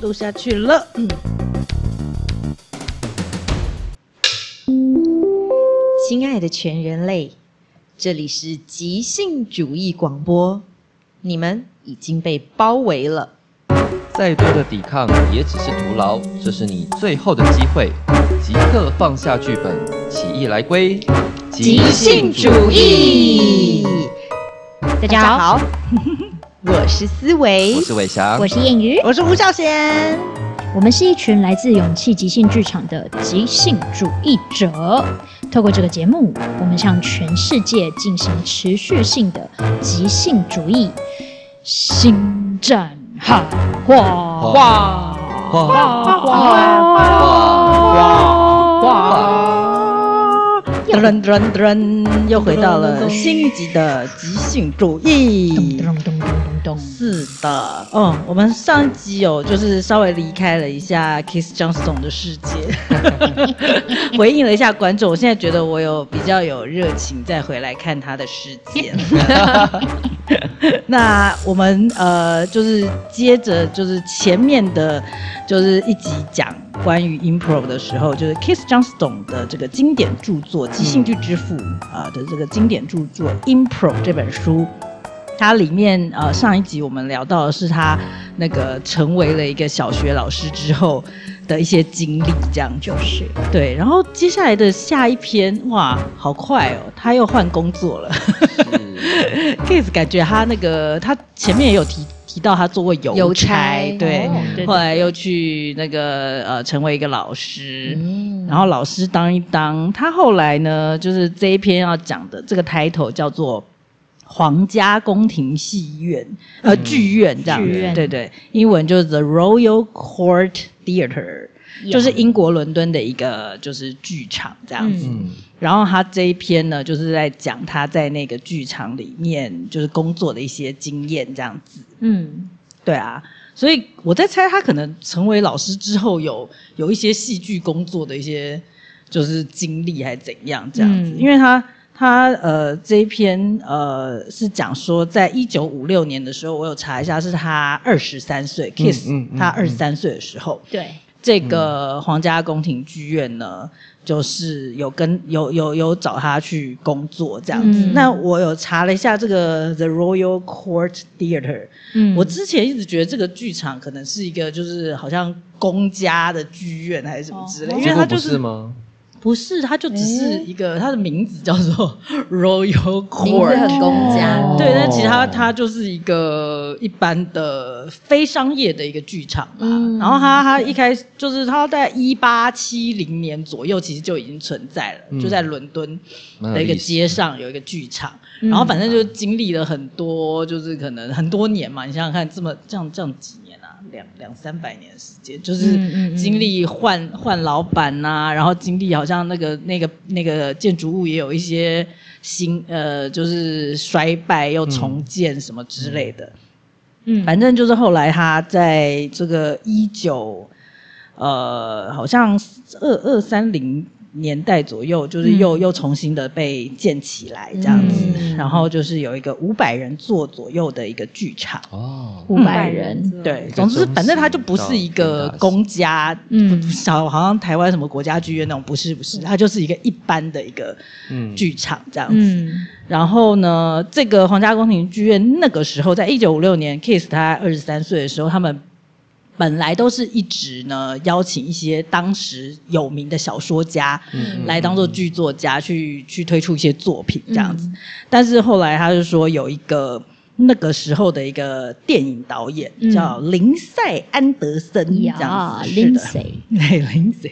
录下去了。嗯，亲爱的全人类，这里是即兴主义广播，你们已经被包围了，再多的抵抗也只是徒劳，这是你最后的机会，即刻放下剧本，起义来归，即兴主义。大家好。我是思维，我是伟翔，我是燕鱼，我是吴孝贤。我们是一群来自勇气即兴剧场的即兴主义者。透过这个节目，我们向全世界进行持续性的即兴主义。新战喊话，话话话话话，噔噔噔，又回到了新一集的即兴主义。是的，嗯，我们上一集有就是稍微离开了一下 Keith Johnstone 的世界，回应了一下观众。我现在觉得我有比较有热情再回来看他的世界。那我们呃，就是接着就是前面的，就是一集讲关于 Improv 的时候，就是 Kiss Johnstone 的这个经典著作《即兴剧之父》啊的这个经典著作《Improv》这本书。它里面呃，上一集我们聊到的是他那个成为了一个小学老师之后的一些经历，这样就是对。然后接下来的下一篇，哇，好快哦，他又换工作了。是 Keith 感觉他那个他前面也有提提到他做过邮差，邮差对，后来又去那个呃成为一个老师，嗯、然后老师当一当，他后来呢，就是这一篇要讲的这个 title 叫做。皇家宫廷戏院，呃，剧院这样。子，嗯、对对，英文就是 The Royal Court Theatre，就是英国伦敦的一个就是剧场这样子。嗯、然后他这一篇呢，就是在讲他在那个剧场里面就是工作的一些经验这样子。嗯，对啊，所以我在猜他可能成为老师之后有有一些戏剧工作的一些就是经历还是怎样这样子，嗯、因为他。他呃这一篇呃是讲说，在一九五六年的时候，我有查一下，是他二十三岁，Kiss 他二十三岁的时候，对这个皇家宫廷剧院呢，就是有跟有有有找他去工作这样。子。嗯、那我有查了一下这个 The Royal Court Theatre，嗯，我之前一直觉得这个剧场可能是一个就是好像公家的剧院还是什么之类，哦、因为它就是。不是，它就只是一个，它的名字叫做 Royal Court，名字很公家。对，但其实它它就是一个一般的非商业的一个剧场吧。嗯、然后它它一开始就是它在一八七零年左右，其实就已经存在了，嗯、就在伦敦的一个街上有一个剧场。嗯、然后反正就经历了很多，就是可能很多年嘛。你想想看，这么这样这样几年。两两三百年时间，就是经历换换老板呐、啊，然后经历好像那个那个那个建筑物也有一些新呃，就是衰败又重建什么之类的。嗯，反正就是后来他在这个一九呃，好像二二三零。年代左右，就是又、嗯、又重新的被建起来这样子，嗯、然后就是有一个五百人座左右的一个剧场。哦，五百人，对，总之反正它就不是一个公家，嗯，小好像台湾什么国家剧院那种，不是不是，它就是一个一般的一个剧场这样子。嗯、然后呢，这个皇家宫廷剧院那个时候，在一九五六年，Keith 他二十三岁的时候，他们。本来都是一直呢邀请一些当时有名的小说家来当做剧作家去去推出一些作品这样子，但是后来他就说有一个那个时候的一个电影导演叫林赛安德森这样子，林赛，对，林赛，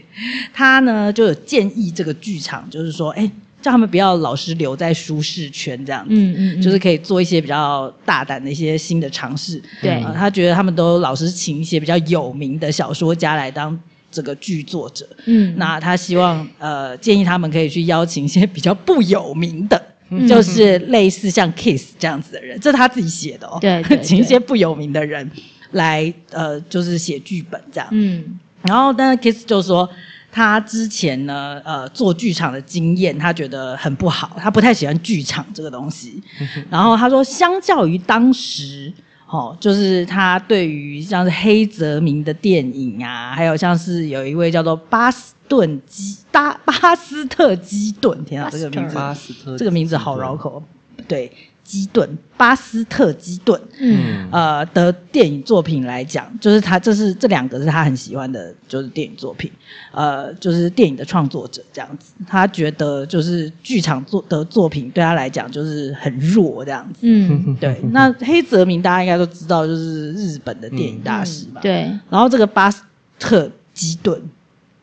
他呢就有建议这个剧场就是说，哎。叫他们不要老是留在舒适圈这样子，嗯嗯，就是可以做一些比较大胆的一些新的尝试。对、呃，他觉得他们都老是请一些比较有名的小说家来当这个剧作者，嗯，那他希望呃建议他们可以去邀请一些比较不有名的，嗯、就是类似像 Keith 这样子的人，这是他自己写的哦，对，对，对，请一些不有名的人来呃就是写剧本这样，嗯，然后但是 Keith 就说。他之前呢，呃，做剧场的经验，他觉得很不好，他不太喜欢剧场这个东西。然后他说，相较于当时哦，就是他对于像是黑泽明的电影啊，还有像是有一位叫做巴斯顿基巴巴斯特基顿，天啊，这个名字，巴斯特，这个名字好绕口，对。基顿，巴斯特基顿，嗯，呃的电影作品来讲，就是他这是这两个是他很喜欢的，就是电影作品，呃，就是电影的创作者这样子，他觉得就是剧场作的作品对他来讲就是很弱这样子，嗯，对。那黑泽明大家应该都知道，就是日本的电影大师吧，嗯，对。然后这个巴斯特基顿。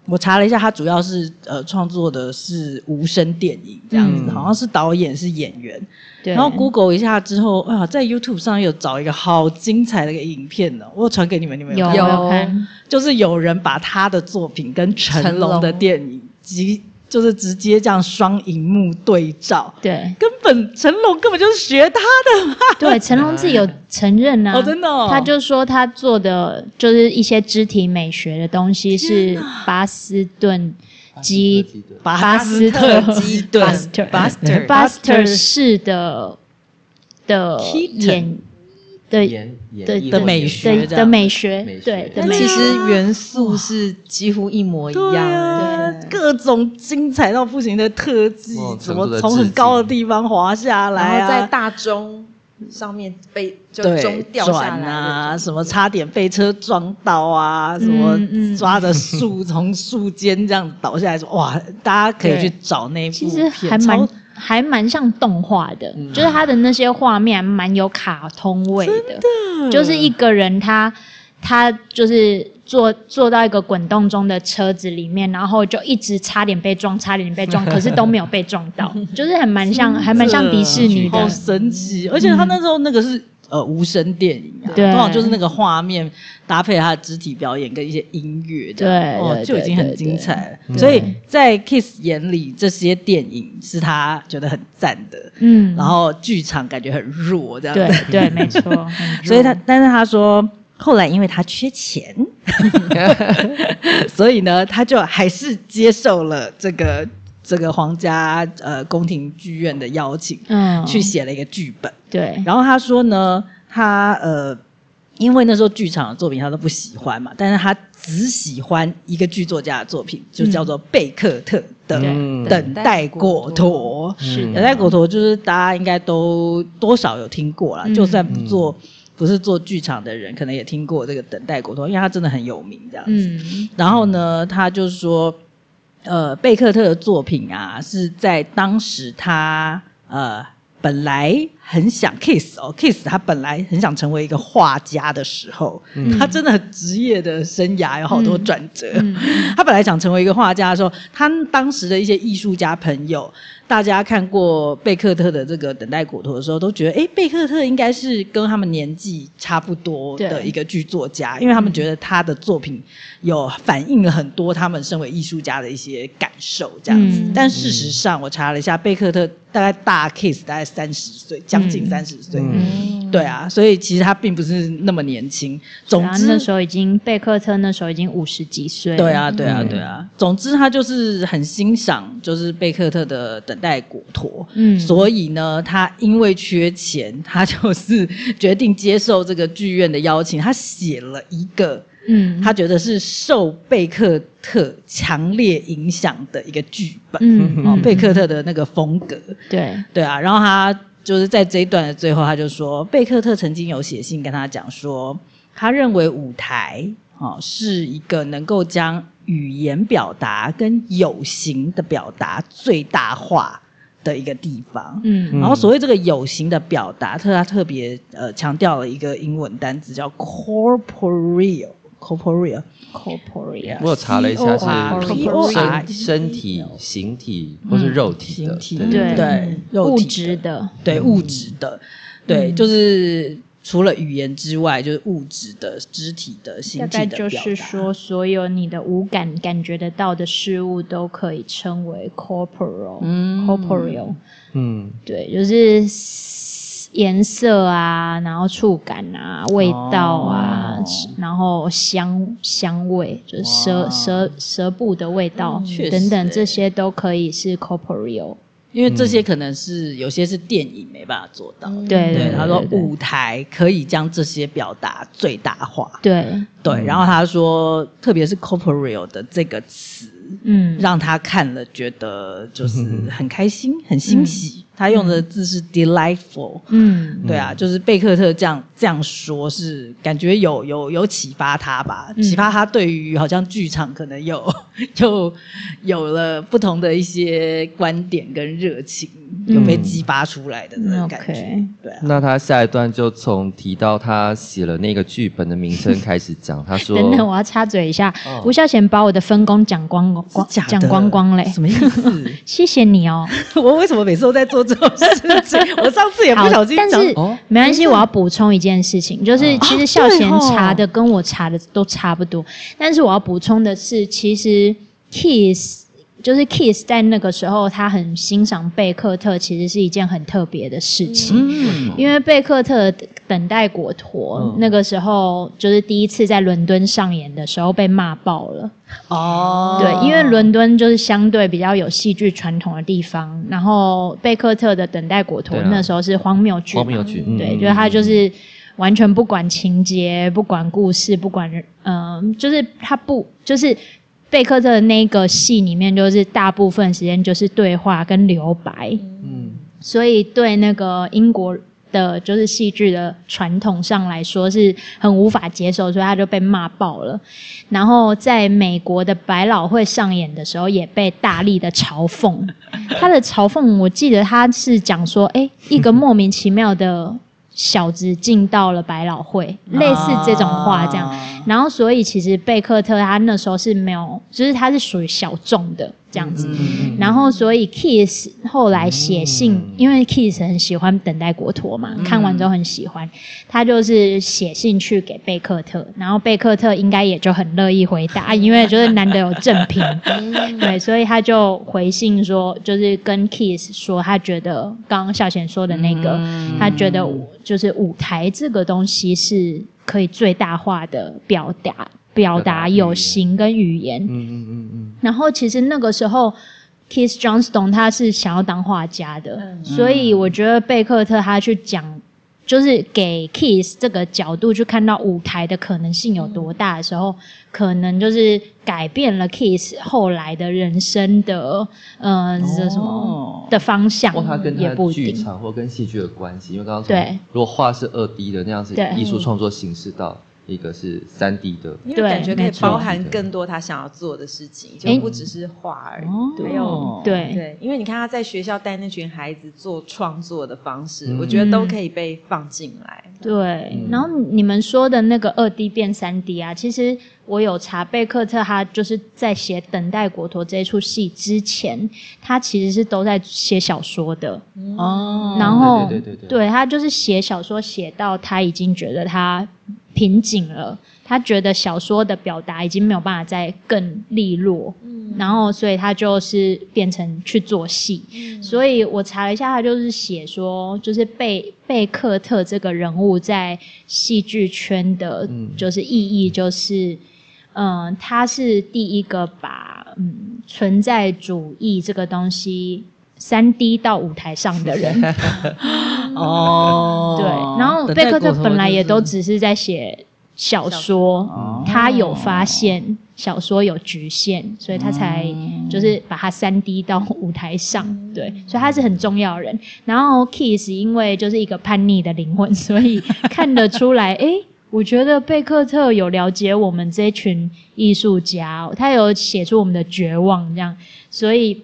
我查了一下，他主要是呃创作的是无声电影这样子，嗯、好像是导演是演员。对。然后 Google 一下之后，啊，在 YouTube 上有找一个好精彩的一个影片呢，我传给你们，你们有看有，有看？就是有人把他的作品跟成龙的电影及。就是直接这样双荧幕对照，对，根本成龙根本就是学他的嘛。对，成龙自己有承认呐、啊，哦，真的、哦，他就说他做的就是一些肢体美学的东西是巴斯顿基巴斯特基顿。巴斯特巴斯特巴斯特。式的的演。的的美学的美学，对，但其实元素是几乎一模一样，对，各种精彩到不行的特技，怎么从很高的地方滑下来啊，在大钟上面被就钟掉下来啊，什么差点被车撞到啊，什么抓着树从树尖这样倒下来，说哇，大家可以去找那部片，其实还蛮。还蛮像动画的，嗯、就是他的那些画面蛮有卡通味的，的。就是一个人他他就是坐坐到一个滚动中的车子里面，然后就一直差点被撞，差点被撞，可是都没有被撞到，就是很蛮像，还蛮像迪士尼的，好神奇，而且他那时候那个是。呃，无声电影啊，对，通常就是那个画面搭配他的肢体表演跟一些音乐，对，哦，就已经很精彩了。所以在 Kiss 眼里，这些电影是他觉得很赞的，嗯，然后剧场感觉很弱，这样，对对，没错。所以他，但是他说，后来因为他缺钱，所以呢，他就还是接受了这个。这个皇家呃宫廷剧院的邀请，嗯，去写了一个剧本，对。然后他说呢，他呃，因为那时候剧场的作品他都不喜欢嘛，但是他只喜欢一个剧作家的作品，就叫做贝克特的《等待果陀》。是，等待果陀就是大家应该都多少有听过啦，就算不做不是做剧场的人，可能也听过这个《等待果陀》，因为他真的很有名这样子。然后呢，他就说。呃，贝克特的作品啊，是在当时他呃本来很想 Kiss 哦，Kiss 他本来很想成为一个画家的时候，嗯、他真的很职业的生涯有好多转折。嗯嗯、他本来想成为一个画家的时候，他当时的一些艺术家朋友。大家看过贝克特的这个《等待果陀》的时候，都觉得，哎，贝克特应该是跟他们年纪差不多的一个剧作家，因为他们觉得他的作品有反映了很多他们身为艺术家的一些感受，这样子。嗯、但事实上，我查了一下，贝克特大概大 Kiss 大概三十岁，将近三十岁。嗯、对啊，所以其实他并不是那么年轻。总之，那时候已经贝克特那时候已经五十几岁。对啊，对啊，对啊。总之，他就是很欣赏，就是贝克特的等待果陀，嗯，所以呢，他因为缺钱，他就是决定接受这个剧院的邀请。他写了一个，嗯，他觉得是受贝克特强烈影响的一个剧本，嗯，哦，贝克特的那个风格，对，对啊。然后他就是在这一段的最后，他就说，贝克特曾经有写信跟他讲说，他认为舞台，哦，是一个能够将语言表达跟有形的表达最大化的一个地方，嗯，然后所谓这个有形的表达，特他特别呃强调了一个英文单词叫 corporeal，corporeal，corporeal。我查了一下是身身体、形体或是肉体的，对对，物质的，对物质的，对，就是。除了语言之外，就是物质的、肢体的、形体的。大概就是说，所有你的五感感觉得到的事物都可以称为 corporeal。嗯，corporeal。嗯，对，就是颜色啊，然后触感啊，味道啊，哦、然后香香味，就是舌舌舌部的味道、嗯、等等，这些都可以是 corporeal。因为这些可能是有些是电影没办法做到。对对，他说舞台可以将这些表达最大化。对对，然后他说，特别是 corporeal 的这个词。嗯，让他看了觉得就是 很开心、嗯、很欣喜。嗯、他用的字是 delightful。嗯，对啊，就是贝克特这样这样说，是感觉有有有启发他吧？启、嗯、发他对于好像剧场可能有就有了不同的一些观点跟热情，有被激发出来的那种感觉。嗯、对、啊，那他下一段就从提到他写了那个剧本的名称开始讲。他说：“等等，我要插嘴一下，哦、吴孝贤把我的分工讲光。”光讲光光嘞，什么意思？谢谢你哦。我为什么每次都在做这种事情？我上次也不小心讲。但是没关系，我要补充一件事情，就是其实孝贤查的跟我查的都差不多，但是我要补充的是，其实 Keith。就是 Keith 在那个时候，他很欣赏贝克特，其实是一件很特别的事情。嗯、因为贝克特《等待果陀》嗯、那个时候，就是第一次在伦敦上演的时候被骂爆了。哦，对，因为伦敦就是相对比较有戏剧传统的地方，然后贝克特的《等待果陀》那时候是荒谬剧，荒谬剧，对，就是他就是完全不管情节，不管故事，不管人，嗯、呃，就是他不就是。贝克特的那个戏里面，就是大部分时间就是对话跟留白，嗯，所以对那个英国的，就是戏剧的传统上来说是很无法接受，所以他就被骂爆了。然后在美国的百老汇上演的时候，也被大力的嘲讽。他的嘲讽，我记得他是讲说，哎，一个莫名其妙的。小子进到了百老汇，类似这种话这样，啊、然后所以其实贝克特他那时候是没有，就是他是属于小众的。这样子，嗯、然后所以 Keith 后来写信，嗯、因为 Keith 很喜欢《等待国陀》嘛，嗯、看完之后很喜欢，他就是写信去给贝克特，然后贝克特应该也就很乐意回答，因为就是难得有正品，嗯、对，所以他就回信说，就是跟 Keith 说，他觉得刚刚孝贤说的那个，嗯、他觉得就是舞台这个东西是可以最大化的表达。表达有形跟语言，嗯嗯嗯嗯。然后其实那个时候，Keith Johnstone 他是想要当画家的，嗯、所以我觉得贝克特他去讲，就是给 Keith 这个角度去看到舞台的可能性有多大的时候，嗯、可能就是改变了 Keith 后来的人生的，嗯、呃，这什么的方向，或他跟他的剧场或跟戏剧的关系，因为刚刚说，对，如果画是二 D 的那样子，艺术创作形式到。一个是三 D 的，因为感觉可以包含更多他想要做的事情，就不只是画而已。还有对对，因为你看他在学校带那群孩子做创作的方式，我觉得都可以被放进来。对，然后你们说的那个二 D 变三 D 啊，其实我有查贝克特，他就是在写《等待果陀》这一出戏之前，他其实是都在写小说的哦。然后对对对对，对他就是写小说写到他已经觉得他。瓶颈了，他觉得小说的表达已经没有办法再更利落，嗯、然后所以他就是变成去做戏。嗯、所以我查了一下，他就是写说，就是贝贝克特这个人物在戏剧圈的，就是意义就是，嗯、呃，他是第一个把嗯存在主义这个东西。三 D 到舞台上的人，哦，对，然后贝克特本来也都只是在写小说，他有发现小说有局限，所以他才就是把它三 D 到舞台上，对，所以他是很重要的人。然后 Keith 因为就是一个叛逆的灵魂，所以看得出来，哎，我觉得贝克特有了解我们这群艺术家，他有写出我们的绝望，这样，所以。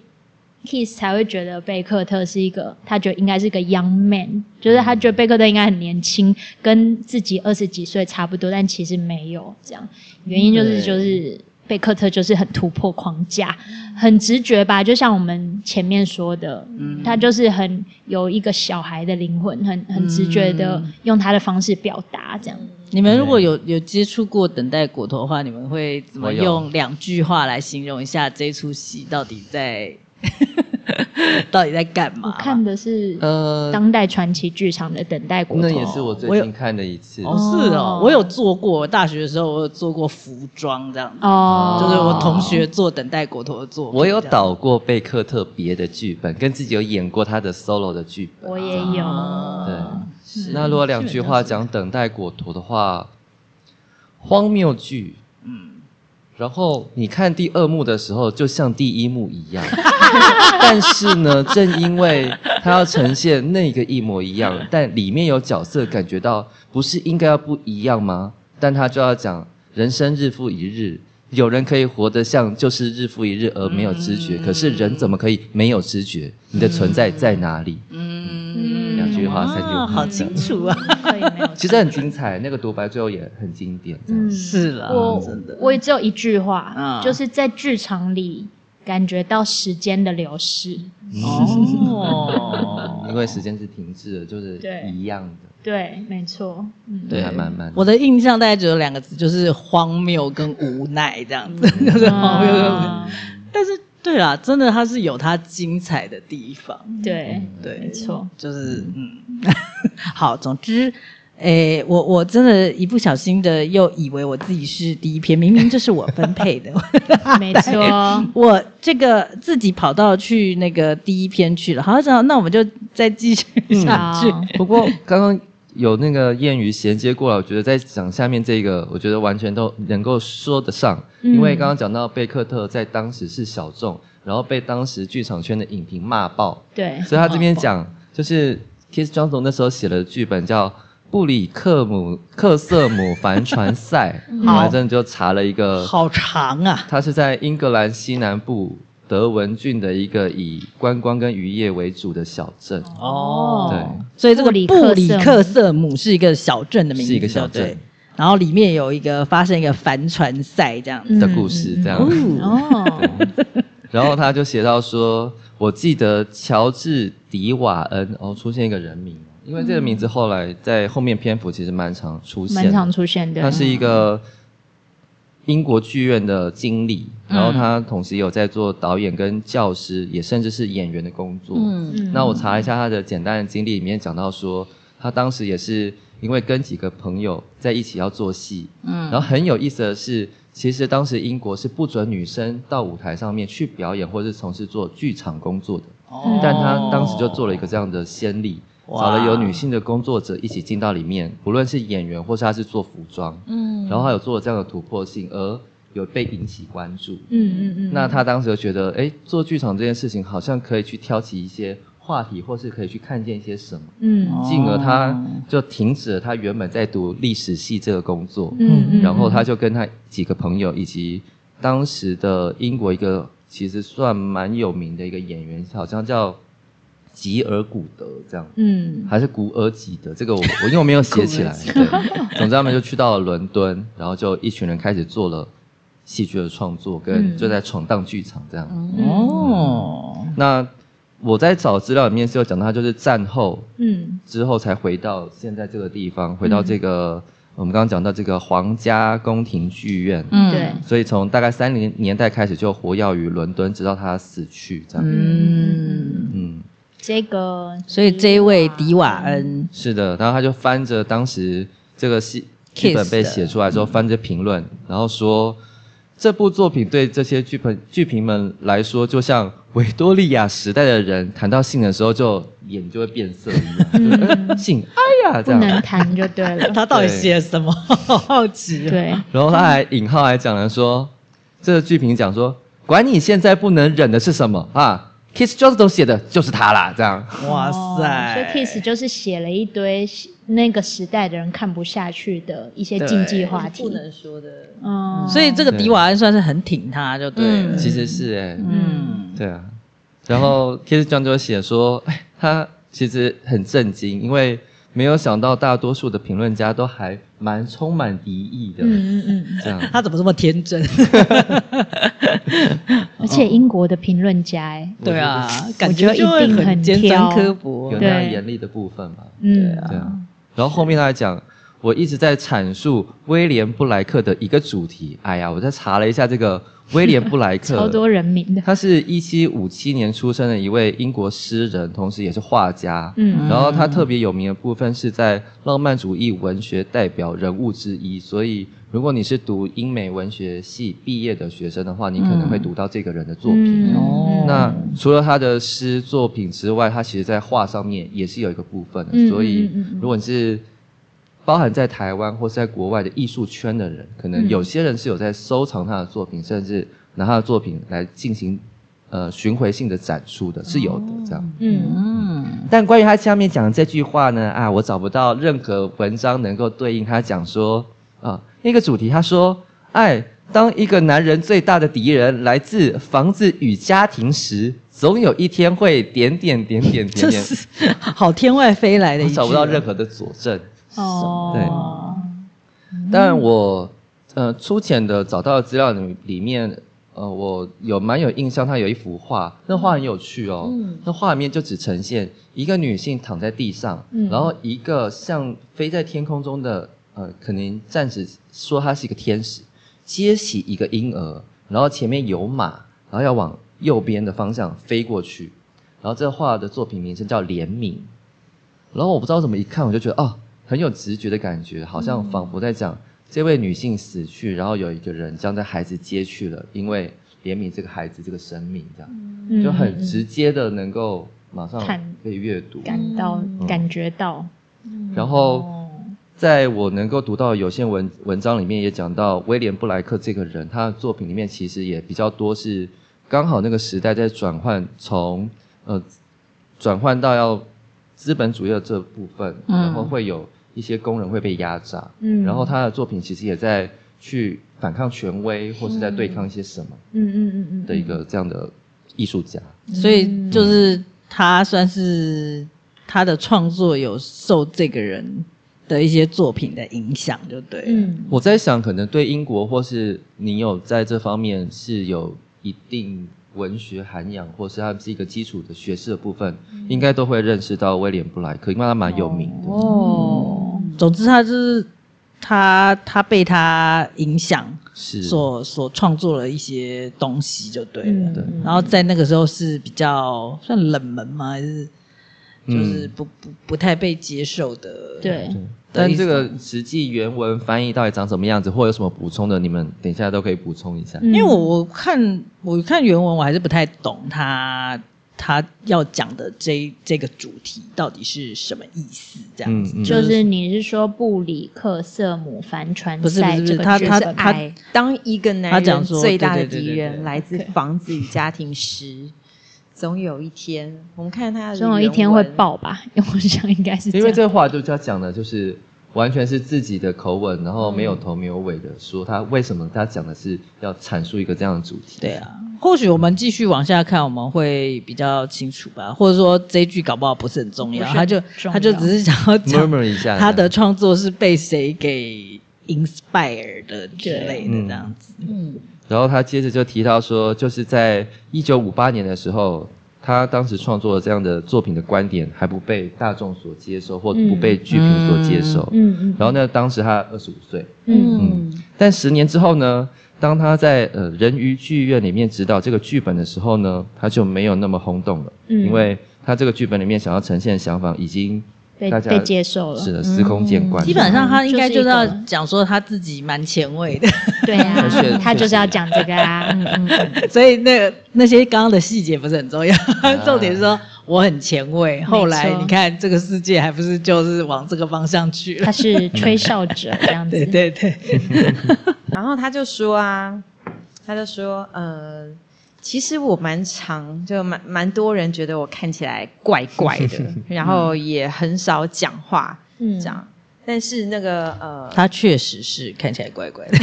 Keith 才会觉得贝克特是一个，他觉得应该是个 young man，就是他觉得贝克特应该很年轻，跟自己二十几岁差不多，但其实没有这样。原因就是就是贝克特就是很突破框架，很直觉吧，就像我们前面说的，嗯，他就是很有一个小孩的灵魂，很很直觉的用他的方式表达这样。你们如果有有接触过《等待果陀》的话，你们会怎么用两句话来形容一下这出戏到底在？到底在干嘛？我看的是呃，当代传奇剧场的等待国头，那也是我最近看的一次。哦，是哦，我有做过，大学的时候我有做过服装这样子，哦，就是我同学做等待国头的做。我有导过贝克特别的剧本，跟自己有演过他的 solo 的剧本。我也有。对，那如果两句话讲等待国头的话，荒谬剧。然后你看第二幕的时候，就像第一幕一样，但是呢，正因为它要呈现那个一模一样，但里面有角色感觉到不是应该要不一样吗？但他就要讲人生日复一日，有人可以活得像就是日复一日而没有知觉，可是人怎么可以没有知觉？你的存在在哪里？嗯，两句话，三句话，好清楚啊。其实很精彩，那个独白最后也很经典。嗯，是了，我真的，我也只有一句话，就是在剧场里感觉到时间的流逝。哦，因为时间是停滞的，就是一样的。对，没错。嗯，对，还蛮蛮。我的印象大概只有两个字，就是荒谬跟无奈这样子，就是荒谬跟无奈。但是，对啦，真的它是有它精彩的地方。对，对，没错，就是嗯。好，总之。诶，我我真的，一不小心的又以为我自己是第一篇，明明这是我分配的。没错，我这个自己跑到去那个第一篇去了。好，好，那我们就再继续下去。嗯、不过刚刚有那个谚语衔接过来，我觉得在讲下面这个，我觉得完全都能够说得上。嗯、因为刚刚讲到贝克特在当时是小众，然后被当时剧场圈的影评骂爆。对，所以他这边讲就是 Keith Johnstone 那时候写的剧本叫。布里克姆克瑟姆帆船赛，我还真的就查了一个，好长啊！他是在英格兰西南部德文郡的一个以观光跟渔业为主的小镇。哦，对，所以这个布里克瑟姆是一个小镇的名字，是一个小镇。然后里面有一个发生一个帆船赛这样的故事，这样。哦。然后他就写到说：“我记得乔治迪瓦恩哦，出现一个人名。”因为这个名字后来在后面篇幅其实蛮常出现，蛮常出现的。他是一个英国剧院的经理，嗯、然后他同时有在做导演跟教师，也甚至是演员的工作。嗯，那我查一下他的简单的经历，里面讲到说，他当时也是因为跟几个朋友在一起要做戏，嗯，然后很有意思的是，其实当时英国是不准女生到舞台上面去表演或是从事做剧场工作的，哦，但他当时就做了一个这样的先例。找了有女性的工作者一起进到里面，不论是演员或是他是做服装，嗯，然后还有做了这样的突破性，而有被引起关注，嗯嗯嗯。嗯，那他当时就觉得，哎，做剧场这件事情好像可以去挑起一些话题，或是可以去看见一些什么，嗯，进而他就停止了他原本在读历史系这个工作，嗯嗯，然后他就跟他几个朋友以及当时的英国一个其实算蛮有名的一个演员，好像叫。吉尔古德这样，嗯，还是古尔吉德？这个我我因为我没有写起来，对。总之他们就去到了伦敦，然后就一群人开始做了戏剧的创作，跟就在闯荡剧场这样。哦、嗯，那我在找资料里面是有讲到，他就是战后，嗯，之后才回到现在这个地方，回到这个、嗯、我们刚刚讲到这个皇家宫廷剧院，嗯，对。所以从大概三零年代开始就活跃于伦敦，直到他死去这样。嗯嗯。这个，所以这一位迪瓦恩是的，然后他就翻着当时这个戏剧本被写出来之后，翻着评论，然后说这部作品对这些剧评剧评们来说，就像维多利亚时代的人谈到性的时候，就眼就会变色一样。性，哎呀，这样不能谈就对了。他到底写什么？好好奇。对。然后他还引号还讲了说，这个剧评讲说，管你现在不能忍的是什么啊？Keith Johnstone 写的就是他啦，这样。哇塞！所以 Keith 就是写了一堆那个时代的人看不下去的一些禁忌话题，不能说的。嗯，所以这个迪瓦恩算是很挺他，就对了。其实是哎，嗯，对啊。然后 Johnstone 就写说，哎，他其实很震惊，因为。没有想到，大多数的评论家都还蛮充满敌意的。嗯嗯嗯，这样他怎么这么天真？而且英国的评论家，哎，对啊，感觉一定很尖酸刻薄，有那样严厉的部分嘛？对啊。然后后面他还讲，我一直在阐述威廉布莱克的一个主题。哎呀，我在查了一下这个威廉布莱克，超多人名的。他是一七五七年出生的一位英国诗人，同时也是画家。嗯，然后他特别有名的部分是在浪漫主义文学代表人物之一。所以，如果你是读英美文学系毕业的学生的话，你可能会读到这个人的作品。那除了他的诗作品之外，他其实在画上面也是有一个部分的。嗯、所以，如果你是包含在台湾或是在国外的艺术圈的人，可能有些人是有在收藏他的作品，嗯、甚至拿他的作品来进行呃巡回性的展出的，是有的这样。嗯嗯。但关于他下面讲的这句话呢，啊，我找不到任何文章能够对应他讲说啊那个主题。他说：“爱，当一个男人最大的敌人来自房子与家庭时，总有一天会点点点点点点。”好天外飞来的一句，找不到任何的佐证。哦，对，但我呃粗浅的找到的资料里里面，呃，我有蛮有印象，他有一幅画，那画很有趣哦。嗯，那画里面就只呈现一个女性躺在地上，嗯，然后一个像飞在天空中的，呃，可能暂时说他是一个天使，接起一个婴儿，然后前面有马，然后要往右边的方向飞过去，然后这画的作品名称叫《怜悯》，然后我不知道怎么一看，我就觉得哦。很有直觉的感觉，好像仿佛在讲这位女性死去，然后有一个人将这孩子接去了，因为怜悯这个孩子这个生命，这样、嗯、就很直接的能够马上被阅读，感到、嗯、感觉到。然后在我能够读到有限文文章里面也讲到威廉布莱克这个人，他的作品里面其实也比较多是刚好那个时代在转换，从呃转换到要资本主义的这部分，嗯、然后会有。一些工人会被压榨，嗯，然后他的作品其实也在去反抗权威，或是在对抗一些什么，嗯。嗯嗯嗯的一个这样的艺术家，所以就是他算是他的创作有受这个人的一些作品的影响，就对。嗯，我在想，可能对英国或是你有在这方面是有一定。文学涵养，或是他是一个基础的学识的部分，嗯、应该都会认识到威廉布莱克，因为他蛮有名的。哦，嗯、总之他就是他，他被他影响，是所所创作了一些东西，就对了。嗯、对，然后在那个时候是比较算冷门吗？还是就是不、嗯、不不太被接受的？对。但这个实际原文翻译到底长什么样子，或有什么补充的，你们等一下都可以补充一下。因为我我看我看原文，我还是不太懂他他要讲的这这个主题到底是什么意思。这样子，就是你是说布里克瑟姆帆船不是不是他他他当一个男人最大的敌人来自房子与家庭时。总有一天，我们看他总有一天会爆吧？因 为我想应该是因为这话就是他讲的，就是完全是自己的口吻，然后没有头没有尾的说他为什么他讲的是要阐述一个这样的主题。对啊，或许我们继续往下看，我们会比较清楚吧。或者说这一句搞不好不是很重要，他就他就只是想要讲一下他的创作是被谁给 inspire 的之类的这样子。嗯。然后他接着就提到说，就是在一九五八年的时候，他当时创作了这样的作品的观点还不被大众所接受，或不被剧评所接受。嗯嗯。然后呢，当时他二十五岁。嗯嗯。但十年之后呢，当他在呃人鱼剧院里面指导这个剧本的时候呢，他就没有那么轰动了，嗯，因为他这个剧本里面想要呈现的想法已经。被被接受了，是的，司空见惯。基本上他应该就是要讲说他自己蛮前卫的，对啊，他就是要讲这个啊。所以那个那些刚刚的细节不是很重要，重点是说我很前卫。后来你看这个世界还不是就是往这个方向去了？他是吹哨者这样子，对对对。然后他就说啊，他就说呃。其实我蛮常，就蛮蛮多人觉得我看起来怪怪的，然后也很少讲话，嗯，这样。但是那个呃，他确实是看起来怪怪的，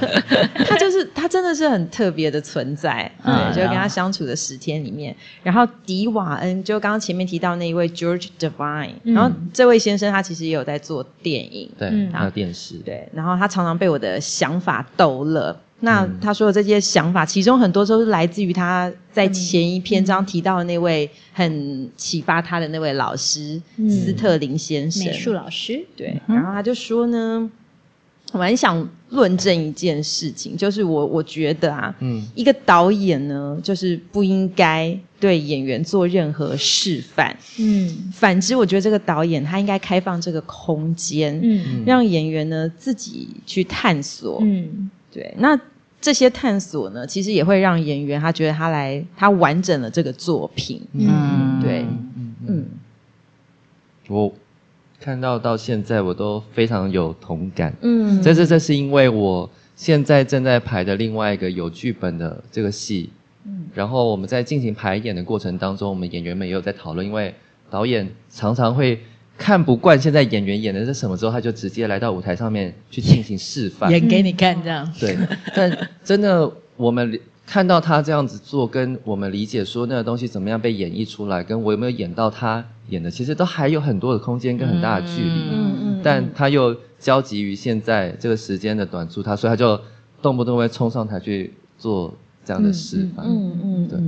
他就是他真的是很特别的存在，嗯，就跟他相处的十天里面，然后迪瓦恩就刚刚前面提到那一位 George Devine，然后这位先生他其实也有在做电影，对，还有电视，对，然后他常常被我的想法逗乐。那他说的这些想法，其中很多都是来自于他在前一篇章提到的那位很启发他的那位老师、嗯、斯特林先生，美术老师。对，然后他就说呢，我蛮想论证一件事情，就是我我觉得啊，嗯，一个导演呢，就是不应该对演员做任何示范，嗯，反之，我觉得这个导演他应该开放这个空间，嗯，让演员呢自己去探索，嗯，对，那这些探索呢，其实也会让演员他觉得他来他完整了这个作品，嗯，对，嗯。嗯，我。看到到现在，我都非常有同感。嗯，这是这是因为我现在正在排的另外一个有剧本的这个戏。嗯，然后我们在进行排演的过程当中，我们演员们也有在讨论，因为导演常常会看不惯现在演员演的是什么之后，他就直接来到舞台上面去进行示范，演给你看这样。对，但真的我们看到他这样子做，跟我们理解说那个东西怎么样被演绎出来，跟我有没有演到他。演的其实都还有很多的空间跟很大的距离，嗯嗯嗯，但他又焦急于现在这个时间的短促，他所以他就动不动会冲上台去做这样的示范，嗯嗯，对。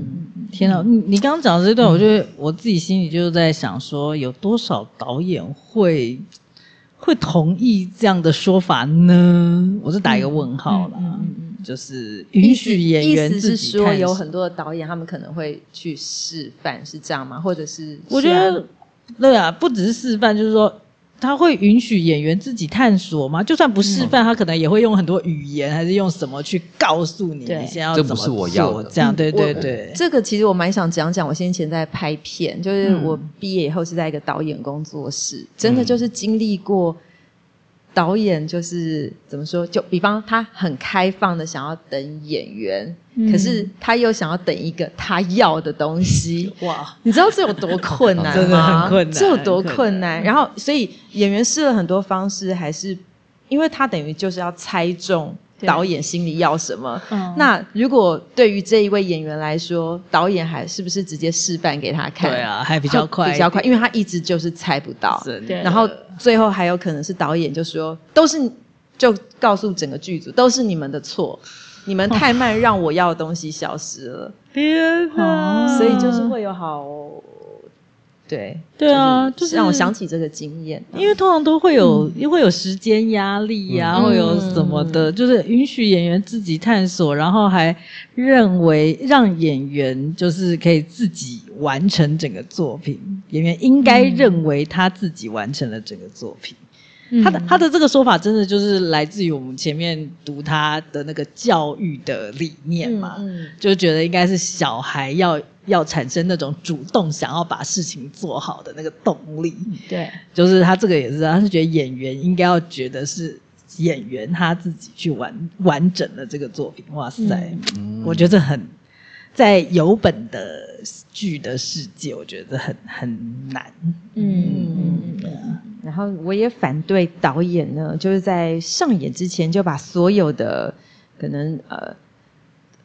天哪，你你刚刚讲的这段，我觉得我自己心里就是在想说，有多少导演会会同意这样的说法呢？我是打一个问号了。嗯嗯就是允许演员自己，意思是说，有很多的导演他们可能会去示范，是这样吗？或者是我觉得对啊，不只是示范，就是说他会允许演员自己探索吗？就算不示范，他可能也会用很多语言，还是用什么去告诉你，你现在要怎么做？这不是我要的，这样对对对。这个其实我蛮想讲讲，我先前在拍片，就是我毕业以后是在一个导演工作室，真的就是经历过。导演就是怎么说？就比方他很开放的想要等演员，嗯、可是他又想要等一个他要的东西。哇！你知道这有多困难吗？真的很困难，这有多困难？然后，所以演员试了很多方式，还是因为他等于就是要猜中。导演心里要什么？嗯、那如果对于这一位演员来说，导演还是不是直接示范给他看？对啊，还比较快，比较快，因为他一直就是猜不到。对。然后最后还有可能是导演就说，都是就告诉整个剧组，都是你们的错，你们太慢，让我要的东西消失了。天哪！所以就是会有好。对对啊，就是让我想起这个经验，因为通常都会有，因为会有时间压力呀，会有什么的，就是允许演员自己探索，然后还认为让演员就是可以自己完成整个作品，演员应该认为他自己完成了整个作品。他的他的这个说法，真的就是来自于我们前面读他的那个教育的理念嘛，就觉得应该是小孩要。要产生那种主动想要把事情做好的那个动力，对，就是他这个也是，他是觉得演员应该要觉得是演员他自己去完完整的这个作品。哇塞，嗯、我觉得很在有本的剧的世界，我觉得很很难。嗯，嗯，然后我也反对导演呢，就是在上演之前就把所有的可能呃。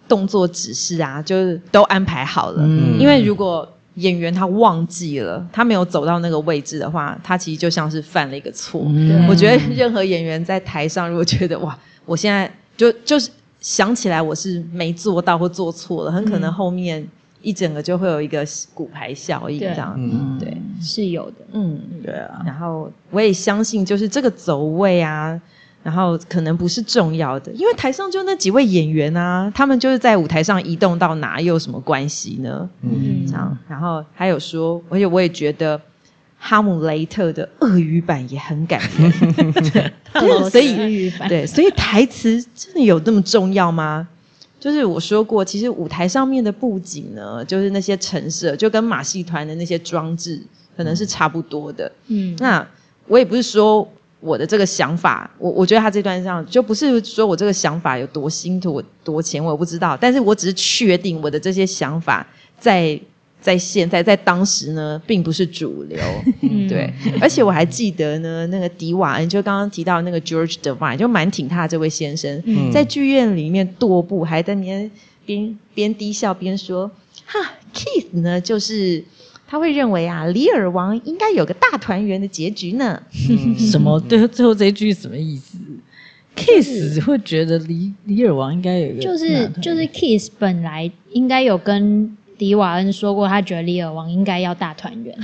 动作指示啊，就是都安排好了。嗯，因为如果演员他忘记了，他没有走到那个位置的话，他其实就像是犯了一个错。嗯，我觉得任何演员在台上，如果觉得哇，我现在就就是想起来我是没做到或做错了，很可能后面一整个就会有一个骨牌效应这样。嗯，对，是有的。嗯，对啊。然后我也相信，就是这个走位啊。然后可能不是重要的，因为台上就那几位演员啊，他们就是在舞台上移动到哪又有什么关系呢？嗯，这样。然后还有说，而且我也觉得《哈姆雷特》的鳄鱼版也很感人。对，所以对，所以台词真的有那么重要吗？就是我说过，其实舞台上面的布景呢，就是那些陈设，就跟马戏团的那些装置可能是差不多的。嗯，那我也不是说。我的这个想法，我我觉得他这段上就不是说我这个想法有多新土多前卫，我不知道，但是我只是确定我的这些想法在在现在在当时呢，并不是主流，嗯、对。而且我还记得呢，那个迪瓦恩就刚刚提到那个 George Devine，就蛮挺他的这位先生，嗯、在剧院里面踱步，还在那边边边低笑边说：“哈，Keith 呢，就是。”他会认为啊，李尔王应该有个大团圆的结局呢。嗯、什么？最最后这一句什么意思？Kiss 会觉得李李尔王应该有一个就是就是 Kiss 本来应该有跟迪瓦恩说过，他觉得李尔王应该要大团圆。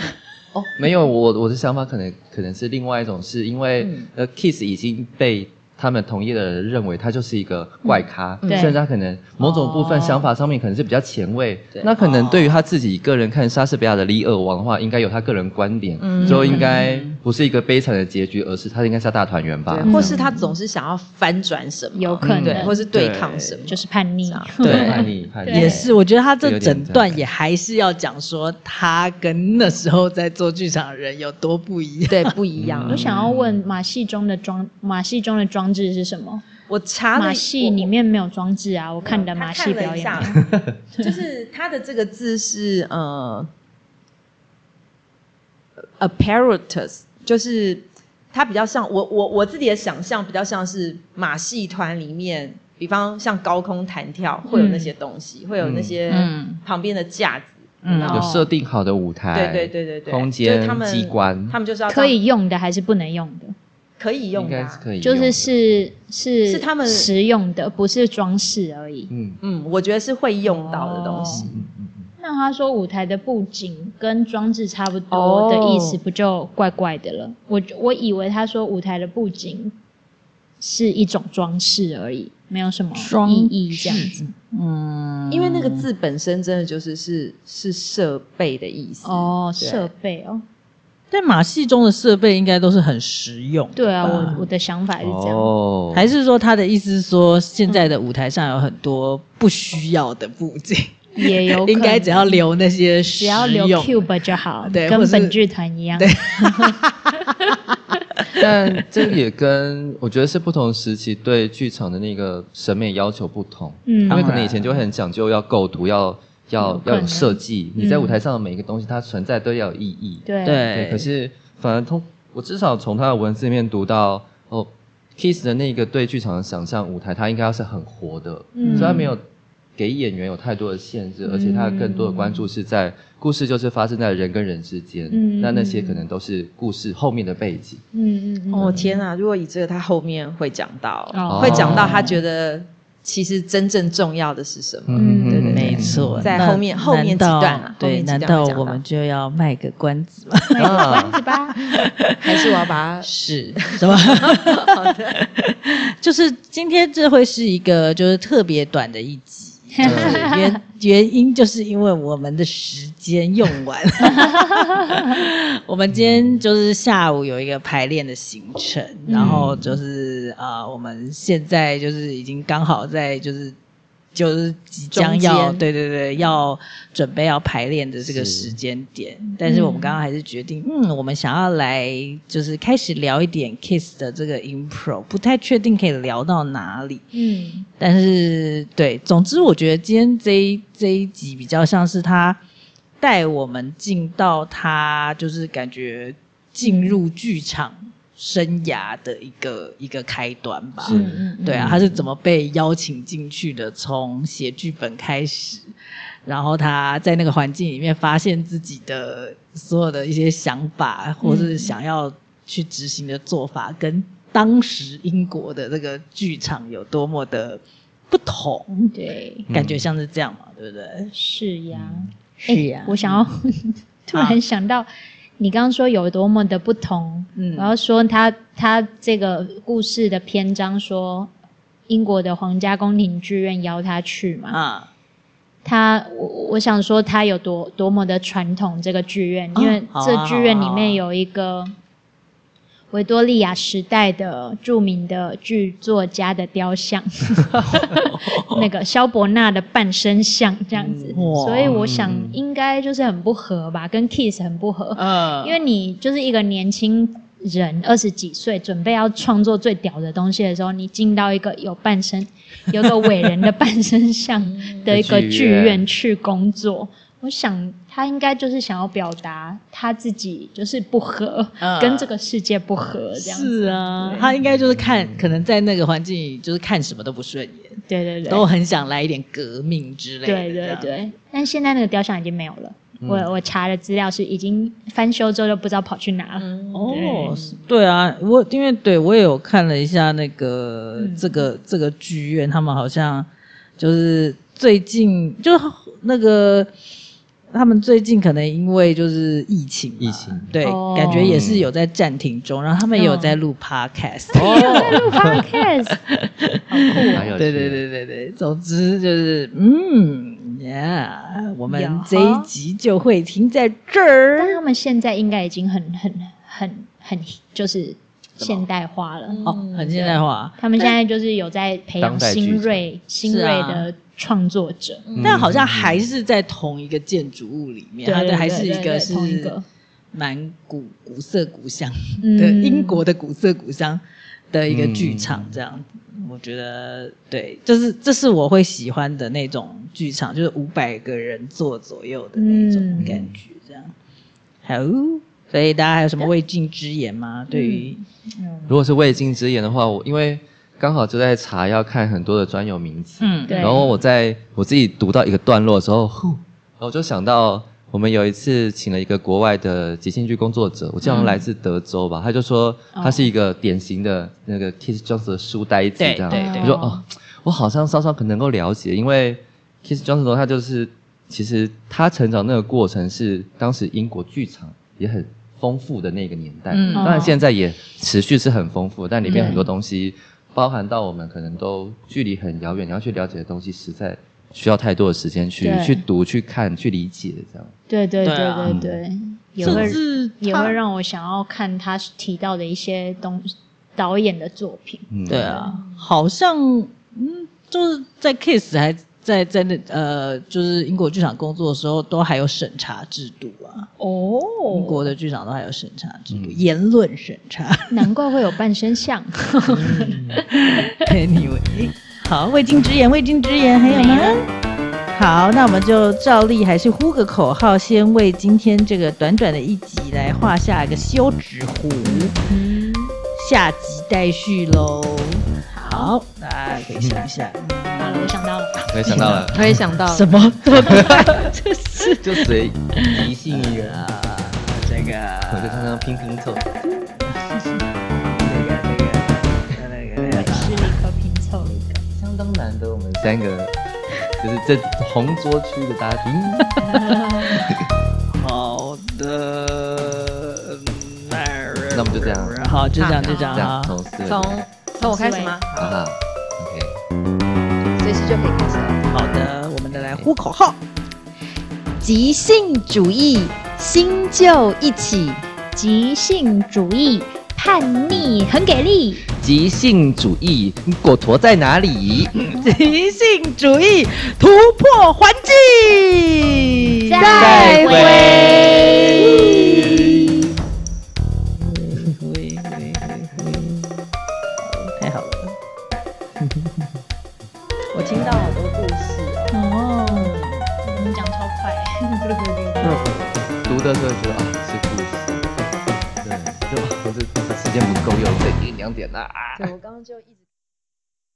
哦，没有，我我的想法可能可能是另外一种，是因为呃、嗯、Kiss 已经被他们同业的人认为他就是一个怪咖，嗯、甚至他可能某种部分想法上面可能是比较前卫。哦、那可能对于他自己个人看莎士比亚的《李尔王》的话，应该有他个人观点，嗯、就应该不是一个悲惨的结局，而是他应该是大团圆吧？或是他总是想要翻转什么，有可能，对，或是对抗什么，就是叛逆，对，叛逆，叛逆。也是，我觉得他这整段也还是要讲说他跟那时候在做剧场的人有多不一样，对，不一样。我想要问马戏中的装，马戏中的装置是什么？我查马戏里面没有装置啊，我看你的马戏表演，就是他的这个字是呃，apparatus，就是它比较像我我我自己的想象，比较像是马戏团里面，比方像高空弹跳会有那些东西，会有那些旁边的架子，嗯。有设定好的舞台，对对对对对，空间机关，他们就是要可以用的还是不能用的？可以用的，啊，可以就是是是是他们实用的，不是装饰而已。嗯。嗯，我觉得是会用到的东西。哦、那他说舞台的布景跟装置差不多的意思，不就怪怪的了？哦、我我以为他说舞台的布景是一种装饰而已，没有什么意义这样子。嗯，因为那个字本身真的就是是是设备的意思哦，设备哦。但马戏中的设备应该都是很实用。对啊，我我的想法是这样。哦，还是说他的意思是说，现在的舞台上有很多不需要的布景，也有 应该只要留那些只要留 cube 就好，对，跟本剧团一样。对。但这也跟我觉得是不同时期对剧场的那个审美要求不同。嗯，因为可能以前就会很讲究要构图要。要要有设计，你在舞台上的每一个东西，它存在都要有意义。对对。可是，反而通我至少从他的文字里面读到，哦，Keith 的那个对剧场的想象，舞台它应该要是很活的，嗯，所以他没有给演员有太多的限制，而且他更多的关注是在故事就是发生在人跟人之间，嗯，那那些可能都是故事后面的背景。嗯嗯。哦天哪！如果以这个，他后面会讲到，会讲到他觉得。其实真正重要的是什么？嗯，对对，没错，在后面后面几段啊，对，难道我们就要卖个关子吗？卖个关子吧，还是我要把它是什么？好的，就是今天这会是一个就是特别短的一集。原 原因就是因为我们的时间用完了，我们今天就是下午有一个排练的行程，嗯、然后就是呃，我们现在就是已经刚好在就是。就是即将要对对对，要准备要排练的这个时间点，是但是我们刚刚还是决定，嗯，嗯，我们想要来就是开始聊一点 Keith 的这个 impro，不太确定可以聊到哪里，嗯，但是对，总之我觉得今天这一这一集比较像是他带我们进到他就是感觉进入剧场。生涯的一个一个开端吧，是对啊，他是怎么被邀请进去的？从写剧本开始，然后他在那个环境里面发现自己的所有的一些想法，或是想要去执行的做法，跟当时英国的这个剧场有多么的不同？对，感觉像是这样嘛，对不对？是呀，是呀。我想要 突然想到。你刚刚说有多么的不同，嗯，然后说他他这个故事的篇章说英国的皇家宫廷剧院邀他去嘛，啊，他我我想说他有多多么的传统这个剧院，因为这剧院里面有一个。维多利亚时代的著名的剧作家的雕像，那个萧伯纳的半身像这样子，嗯、所以我想应该就是很不合吧，跟 Keith 很不合，嗯、因为你就是一个年轻人，二十几岁，准备要创作最屌的东西的时候，你进到一个有半身、有个伟人的半身像的一个剧院。去工作。我想他应该就是想要表达他自己就是不合，嗯、跟这个世界不合这样子。是啊，他应该就是看，可能在那个环境里，就是看什么都不顺眼。对对对，都很想来一点革命之类的。对对对，但现在那个雕像已经没有了。嗯、我我查的资料是已经翻修之后就不知道跑去哪了。嗯、哦，对啊，我因为对我也有看了一下那个、嗯、这个这个剧院，他们好像就是最近就那个。他们最近可能因为就是疫情，疫情。对，感觉也是有在暂停中，然后他们也有在录 podcast，有在录 podcast，好酷，对对对对对，总之就是嗯，yeah，我们这一集就会停在这儿。但他们现在应该已经很很很很就是现代化了。哦，很现代化。他们现在就是有在培养新锐新锐的。创作者，但好像还是在同一个建筑物里面，它的还是一个是蛮古古色古香的英国的古色古香的一个剧场，这样。子，我觉得对，就是这是我会喜欢的那种剧场，就是五百个人坐左右的那种感觉，这样。好，所以大家还有什么未尽之言吗？对于，如果是未尽之言的话，我因为。刚好就在查要看很多的专有名词，嗯，对。然后我在我自己读到一个段落的时候，呼，然后我就想到我们有一次请了一个国外的即兴剧工作者，我记得好像来自德州吧，嗯、他就说他是一个典型的那个 Keith Johnstone 的书呆子，这样。对对对。我说哦，我好像稍稍可能能够了解，因为 Keith Johnstone 他就是其实他成长那个过程是当时英国剧场也很丰富的那个年代，嗯，当然现在也持续是很丰富，但里面很多东西。包含到我们可能都距离很遥远，你要去了解的东西，实在需要太多的时间去去读、去看、去理解这样。对对对对对，也会也会让我想要看他提到的一些东导演的作品。嗯、对啊，好像嗯，就是在 Kiss 还。在在那呃，就是英国剧场工作的时候，都还有审查制度啊。哦，英国的剧场都还有审查制度，嗯、言论审查。难怪会有半身像。Anyway，好，未尽之言，未尽之言，还有吗？好，那我们就照例还是呼个口号，先为今天这个短短的一集来画下一个休止符。嗯，下集待续喽。好，大家可以想一下。好了，我想到了。我也想到了。我也想到了。什么？这是就随即兴一个啊，这个。我就看看拼拼凑。那个那个那个那个。是立刻拼凑了一个。相当难得，我们三个就是这红桌区的嘉宾。好的，那我们就这样。好，就这样，就这样啊。从。从我开始吗？好哈，OK，随时就可以开始了。好的，我们再来呼口号：即兴主义，新旧一起；即兴主义，叛逆很给力；即兴主义，果陀在哪里？即兴主义，突破环境。再会。两点了啊。对，我刚刚就一直。